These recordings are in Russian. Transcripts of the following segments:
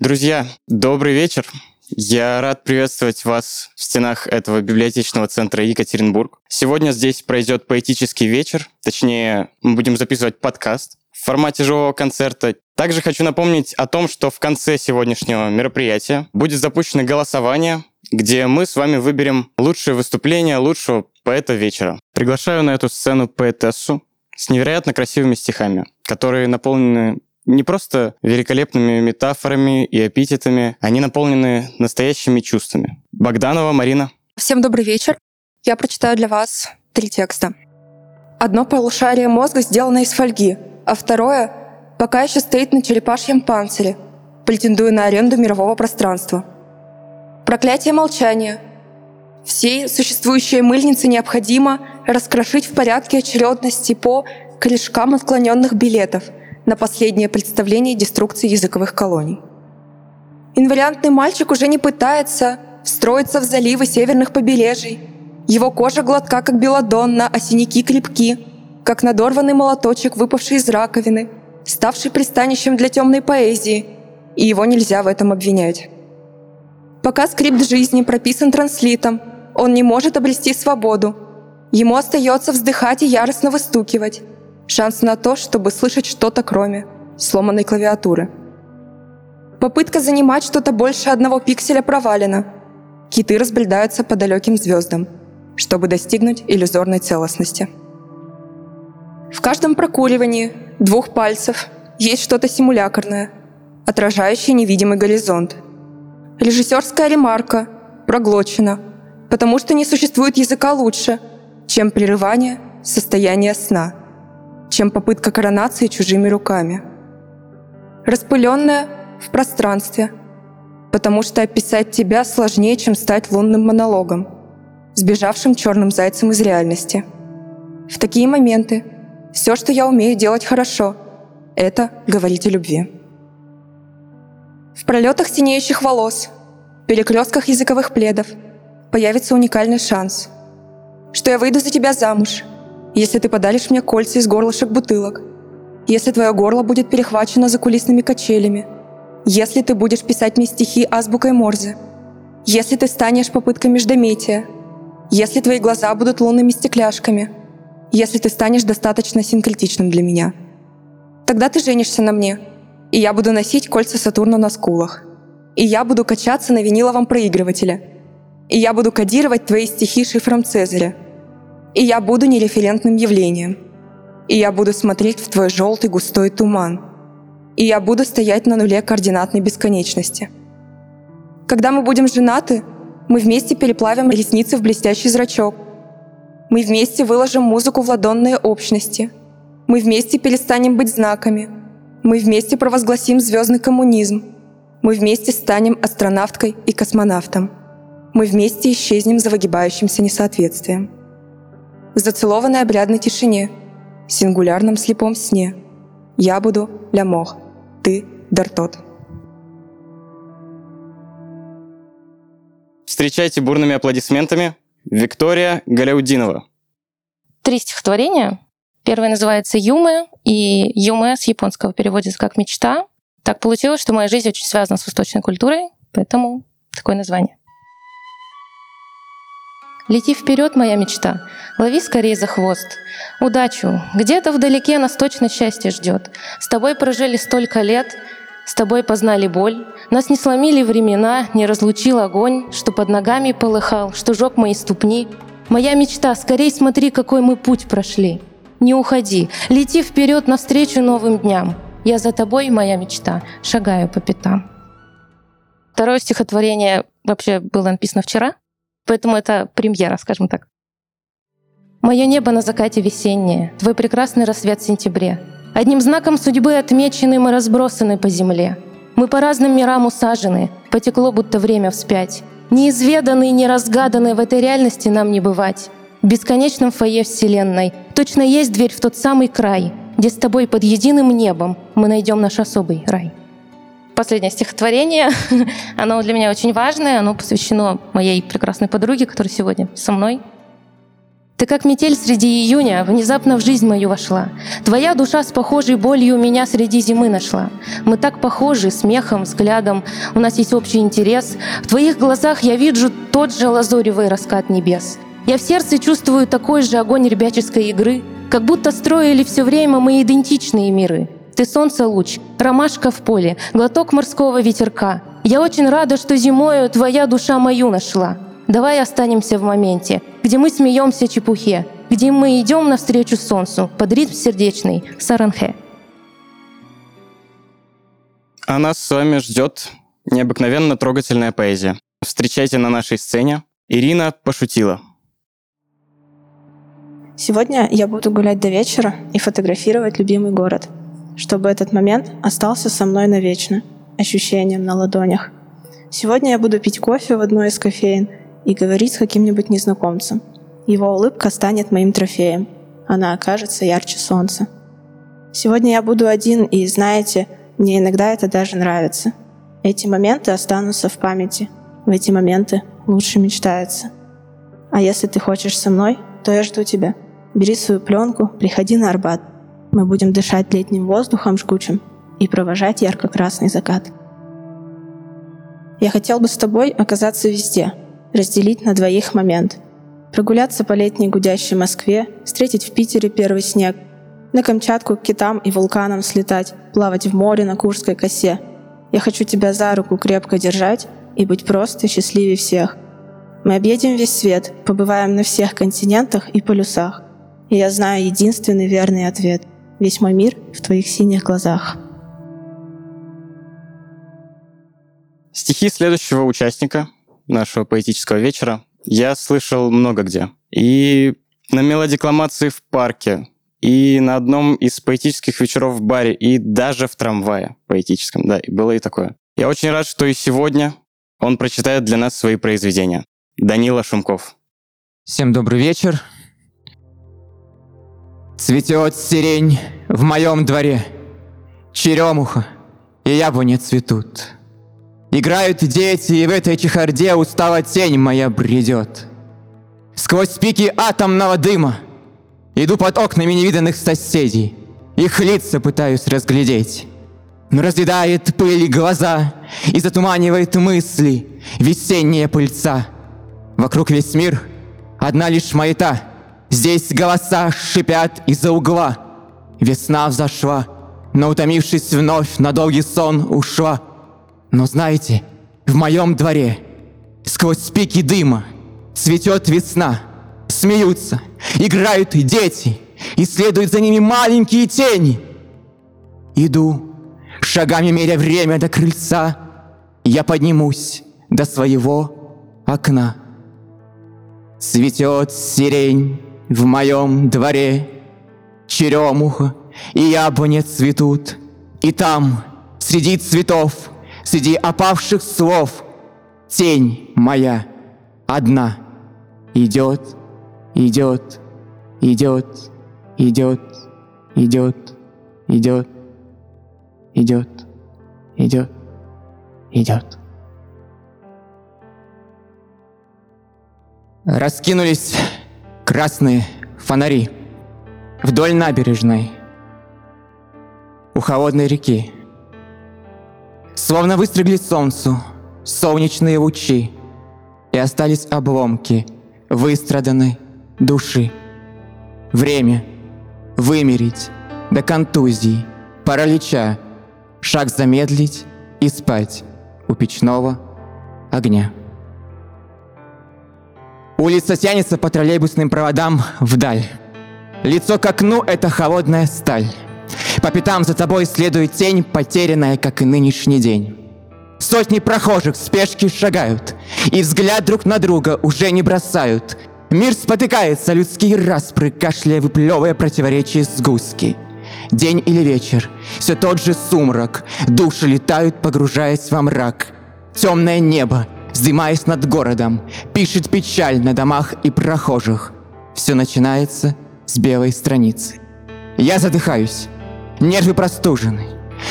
Друзья, добрый вечер. Я рад приветствовать вас в стенах этого библиотечного центра Екатеринбург. Сегодня здесь пройдет поэтический вечер, точнее, мы будем записывать подкаст в формате живого концерта. Также хочу напомнить о том, что в конце сегодняшнего мероприятия будет запущено голосование, где мы с вами выберем лучшее выступление лучшего поэта вечера. Приглашаю на эту сцену поэтессу с невероятно красивыми стихами, которые наполнены не просто великолепными метафорами и эпитетами, они наполнены настоящими чувствами. Богданова Марина. Всем добрый вечер. Я прочитаю для вас три текста. Одно полушарие мозга сделано из фольги, а второе пока еще стоит на черепашьем панцире, претендуя на аренду мирового пространства. Проклятие молчания. Всей существующей мыльницы необходимо раскрошить в порядке очередности по корешкам отклоненных билетов – на последнее представление деструкции языковых колоний. Инвариантный мальчик уже не пытается встроиться в заливы северных побережий. Его кожа гладка, как белодонна, а синяки крепки, как надорванный молоточек, выпавший из раковины, ставший пристанищем для темной поэзии, и его нельзя в этом обвинять. Пока скрипт жизни прописан транслитом, он не может обрести свободу. Ему остается вздыхать и яростно выстукивать, шанс на то, чтобы слышать что-то кроме сломанной клавиатуры. Попытка занимать что-то больше одного пикселя провалена. Киты разбредаются по далеким звездам, чтобы достигнуть иллюзорной целостности. В каждом прокуривании двух пальцев есть что-то симулякорное, отражающее невидимый горизонт. Режиссерская ремарка проглочена, потому что не существует языка лучше, чем прерывание состояния сна – чем попытка коронации чужими руками. Распыленная в пространстве, потому что описать тебя сложнее, чем стать лунным монологом, сбежавшим черным зайцем из реальности. В такие моменты все, что я умею делать хорошо, это говорить о любви. В пролетах синеющих волос, перекрестках языковых пледов появится уникальный шанс, что я выйду за тебя замуж – если ты подаришь мне кольца из горлышек бутылок, если твое горло будет перехвачено за кулисными качелями, если ты будешь писать мне стихи азбукой Морзе, если ты станешь попыткой междометия, если твои глаза будут лунными стекляшками, если ты станешь достаточно синкретичным для меня. Тогда ты женишься на мне, и я буду носить кольца Сатурна на скулах. И я буду качаться на виниловом проигрывателе. И я буду кодировать твои стихи шифром Цезаря – и я буду нереферентным явлением. И я буду смотреть в твой желтый густой туман. И я буду стоять на нуле координатной бесконечности. Когда мы будем женаты, мы вместе переплавим ресницы в блестящий зрачок. Мы вместе выложим музыку в ладонные общности. Мы вместе перестанем быть знаками. Мы вместе провозгласим звездный коммунизм. Мы вместе станем астронавткой и космонавтом. Мы вместе исчезнем за выгибающимся несоответствием в зацелованной обрядной тишине, сингулярном слепом сне. Я буду Лямох, ты Дартот. Встречайте бурными аплодисментами Виктория Галяудинова. Три стихотворения. Первое называется «Юмэ», и «Юмэ» с японского переводится как «мечта». Так получилось, что моя жизнь очень связана с восточной культурой, поэтому такое название. Лети вперед, моя мечта, лови скорее за хвост. Удачу, где-то вдалеке нас точно счастье ждет. С тобой прожили столько лет, с тобой познали боль. Нас не сломили времена, не разлучил огонь, что под ногами полыхал, что жег мои ступни. Моя мечта, скорей смотри, какой мы путь прошли. Не уходи, лети вперед навстречу новым дням. Я за тобой, моя мечта, шагаю по пятам. Второе стихотворение вообще было написано вчера, Поэтому это премьера, скажем так. Мое небо на закате весеннее, твой прекрасный рассвет в сентябре. Одним знаком судьбы отмечены мы разбросаны по земле. Мы по разным мирам усажены, потекло будто время вспять. Неизведанные, неразгаданные в этой реальности нам не бывать. В бесконечном фойе Вселенной точно есть дверь в тот самый край, где с тобой под единым небом мы найдем наш особый рай последнее стихотворение. оно для меня очень важное, оно посвящено моей прекрасной подруге, которая сегодня со мной. Ты как метель среди июня внезапно в жизнь мою вошла. Твоя душа с похожей болью меня среди зимы нашла. Мы так похожи, смехом, взглядом, у нас есть общий интерес. В твоих глазах я вижу тот же лазоревый раскат небес. Я в сердце чувствую такой же огонь ребяческой игры, как будто строили все время мы идентичные миры. Ты солнце луч, ромашка в поле, глоток морского ветерка. Я очень рада, что зимою твоя душа мою нашла. Давай останемся в моменте, где мы смеемся чепухе, где мы идем навстречу солнцу под ритм сердечный Саранхе. А нас с вами ждет необыкновенно трогательная поэзия. Встречайте на нашей сцене. Ирина пошутила. Сегодня я буду гулять до вечера и фотографировать любимый город, чтобы этот момент остался со мной навечно, ощущением на ладонях. Сегодня я буду пить кофе в одной из кофеин – и говорить с каким-нибудь незнакомцем. Его улыбка станет моим трофеем. Она окажется ярче солнца. Сегодня я буду один, и, знаете, мне иногда это даже нравится. Эти моменты останутся в памяти. В эти моменты лучше мечтается. А если ты хочешь со мной, то я жду тебя. Бери свою пленку, приходи на Арбат. Мы будем дышать летним воздухом жгучим и провожать ярко-красный закат. Я хотел бы с тобой оказаться везде, разделить на двоих момент. Прогуляться по летней гудящей Москве, встретить в Питере первый снег, на Камчатку к китам и вулканам слетать, плавать в море на Курской косе. Я хочу тебя за руку крепко держать и быть просто счастливее всех. Мы объедем весь свет, побываем на всех континентах и полюсах. И я знаю единственный верный ответ. Весь мой мир в твоих синих глазах. Стихи следующего участника нашего поэтического вечера я слышал много где. И на мелодикламации в парке, и на одном из поэтических вечеров в баре, и даже в трамвае поэтическом, да, было и такое. Я очень рад, что и сегодня он прочитает для нас свои произведения. Данила Шумков. Всем добрый вечер. Цветет сирень в моем дворе, черемуха и яблони цветут. Играют дети, и в этой чехарде устала тень моя бредет. Сквозь пики атомного дыма Иду под окнами невиданных соседей. Их лица пытаюсь разглядеть. Но разъедает пыль глаза И затуманивает мысли Весенняя пыльца. Вокруг весь мир, одна лишь маята. Здесь голоса шипят из-за угла. Весна взошла, но утомившись вновь на долгий сон ушла — но знаете, в моем дворе сквозь пики дыма цветет весна. Смеются, играют дети, и следуют за ними маленькие тени. Иду, шагами меря время до крыльца, я поднимусь до своего окна. Цветет сирень в моем дворе, черемуха и яблоня цветут, и там, среди цветов, среди опавших слов Тень моя одна идет, идет, идет, идет, идет, идет, идет, идет, идет. Раскинулись красные фонари вдоль набережной у холодной реки. Словно выстригли солнцу солнечные лучи, И остались обломки выстраданной души. Время вымерить до контузии, паралича, Шаг замедлить и спать у печного огня. Улица тянется по троллейбусным проводам вдаль. Лицо к окну — это холодная сталь. По пятам за тобой следует тень, потерянная, как и нынешний день. Сотни прохожих в спешке шагают, и взгляд друг на друга уже не бросают. Мир спотыкается, людские распры, кашляя, выплевывая противоречия сгустки. День или вечер, все тот же сумрак, души летают, погружаясь во мрак. Темное небо, вздымаясь над городом, пишет печаль на домах и прохожих. Все начинается с белой страницы. Я задыхаюсь, нервы простужены.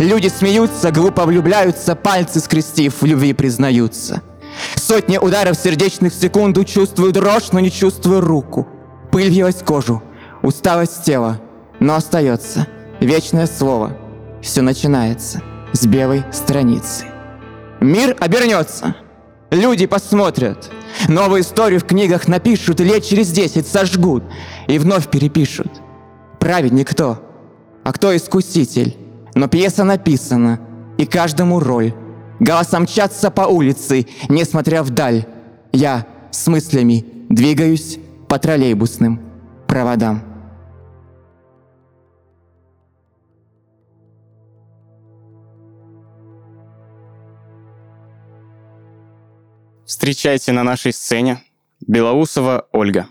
Люди смеются, глупо влюбляются, пальцы скрестив в любви признаются. Сотни ударов сердечных в секунду чувствую дрожь, но не чувствую руку. Пыль въелась кожу, усталость тела, но остается вечное слово. Все начинается с белой страницы. Мир обернется, люди посмотрят, новую историю в книгах напишут и лет через десять сожгут и вновь перепишут. Праведник кто? А кто искуситель? Но пьеса написана, и каждому роль. Голосом мчаться по улице, несмотря вдаль. Я с мыслями двигаюсь по троллейбусным проводам. Встречайте на нашей сцене Белоусова Ольга.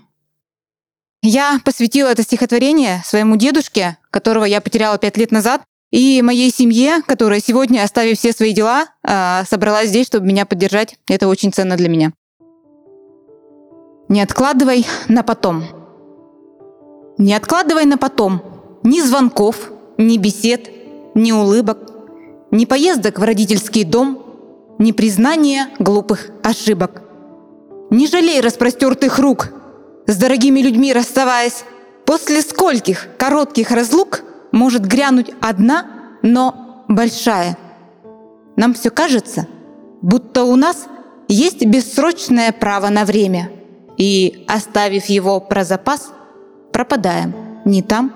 Я посвятила это стихотворение своему дедушке, которого я потеряла пять лет назад, и моей семье, которая сегодня, оставив все свои дела, а, собралась здесь, чтобы меня поддержать. Это очень ценно для меня. Не откладывай на потом. Не откладывай на потом ни звонков, ни бесед, ни улыбок, ни поездок в родительский дом, ни признания глупых ошибок. Не жалей распростертых рук, с дорогими людьми расставаясь. После скольких коротких разлук может грянуть одна, но большая. Нам все кажется, будто у нас есть бессрочное право на время, и, оставив его про запас, пропадаем не там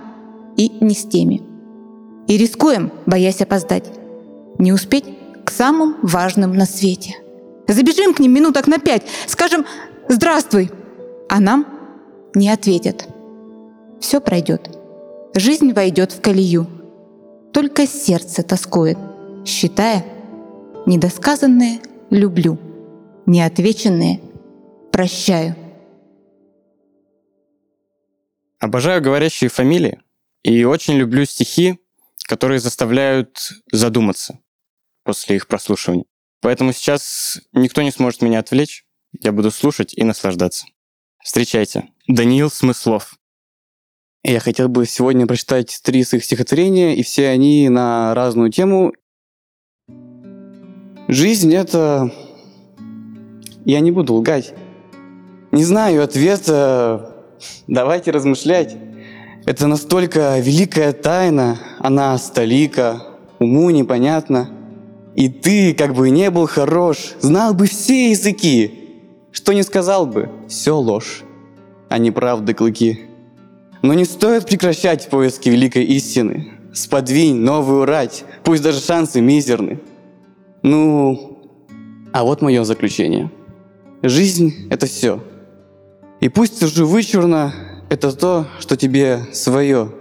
и не с теми. И рискуем, боясь опоздать, не успеть к самым важным на свете. Забежим к ним минуток на пять, скажем «Здравствуй», а нам не ответят. Все пройдет. Жизнь войдет в колею. Только сердце тоскует, считая недосказанное «люблю», неотвеченное «прощаю». Обожаю говорящие фамилии и очень люблю стихи, которые заставляют задуматься после их прослушивания. Поэтому сейчас никто не сможет меня отвлечь. Я буду слушать и наслаждаться. Встречайте. Даниил Смыслов. Я хотел бы сегодня прочитать три из их стихотворения, и все они на разную тему. Жизнь — это... Я не буду лгать. Не знаю ответа. Давайте размышлять. Это настолько великая тайна, она столика, уму непонятно. И ты, как бы не был хорош, знал бы все языки, что не сказал бы, все ложь, а не правды клыки. Но не стоит прекращать поиски великой истины. Сподвинь новую рать, пусть даже шансы мизерны. Ну, а вот мое заключение. Жизнь — это все. И пусть уже вычурно, это то, что тебе свое.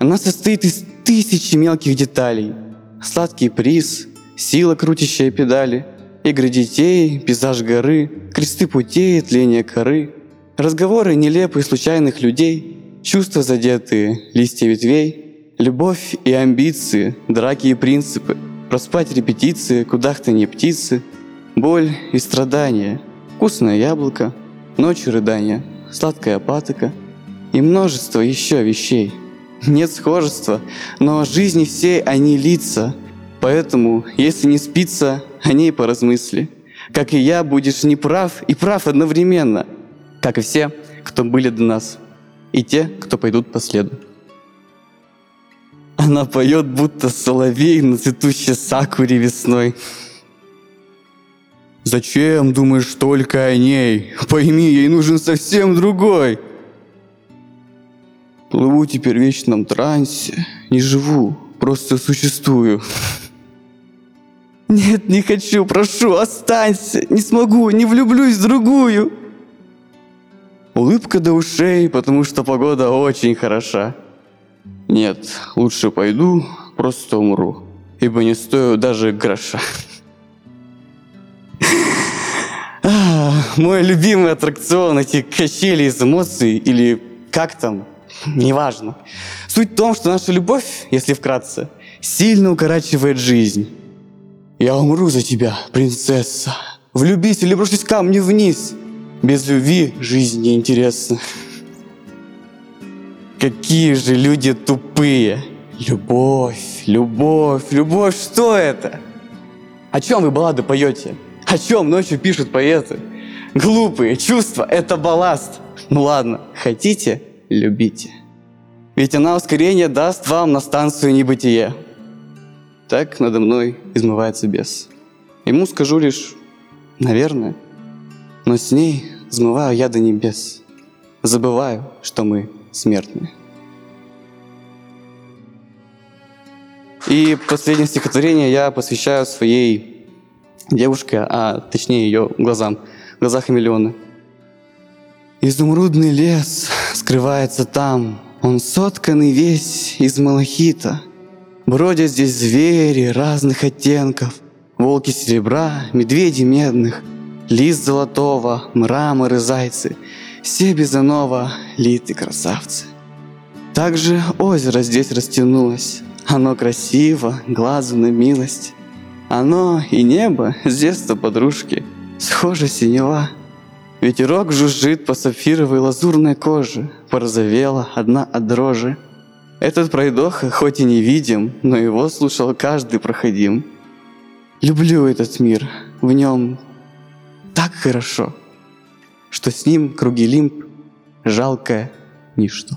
Она состоит из тысячи мелких деталей. Сладкий приз, сила, крутящая педали — Игры детей, пейзаж горы, кресты путей, тление коры, разговоры нелепые случайных людей, чувства задетые, листья ветвей, любовь и амбиции, драки и принципы, проспать репетиции, кудахтанье птицы, боль и страдания, вкусное яблоко, ночью рыдания, сладкая патока. И множество еще вещей. Нет схожества, но жизни всей они лица, поэтому, если не спится, о ней поразмысли. Как и я, будешь неправ и прав одновременно, как и все, кто были до нас, и те, кто пойдут по следу. Она поет, будто соловей на цветущей сакуре весной. Зачем думаешь только о ней? Пойми, ей нужен совсем другой. Плыву теперь в вечном трансе, не живу, просто существую. Нет, не хочу, прошу, останься. Не смогу, не влюблюсь в другую. Улыбка до ушей, потому что погода очень хороша. Нет, лучше пойду, просто умру, ибо не стою даже гроша. Мой любимый аттракцион, эти качели из эмоций, или как там, неважно. Суть в том, что наша любовь, если вкратце, сильно укорачивает жизнь. Я умру за тебя, принцесса. Влюбись или брошусь камни вниз. Без любви жизнь неинтересна. Какие же люди тупые. Любовь, любовь, любовь, что это? О чем вы баллады поете? О чем ночью пишут поэты? Глупые чувства — это балласт. Ну ладно, хотите — любите. Ведь она ускорение даст вам на станцию небытие. Так надо мной измывается бес. Ему скажу лишь, наверное, но с ней взмываю я до небес. Забываю, что мы смертные. И последнее стихотворение я посвящаю своей девушке, а точнее ее глазам, в глазах хамелеона. Изумрудный лес скрывается там, он сотканный весь из малахита. Бродят здесь звери разных оттенков, волки серебра, медведи медных, лист золотого, мрамор и зайцы, все без иного литы красавцы. Также озеро здесь растянулось, оно красиво, глазу на милость. Оно и небо с детства подружки, схоже синева. Ветерок жужжит по сапфировой лазурной коже, порозовела одна от дрожи. Этот пройдоха хоть и не видим, но его слушал каждый проходим. Люблю этот мир, в нем так хорошо, что с ним круги лимб жалкое ничто.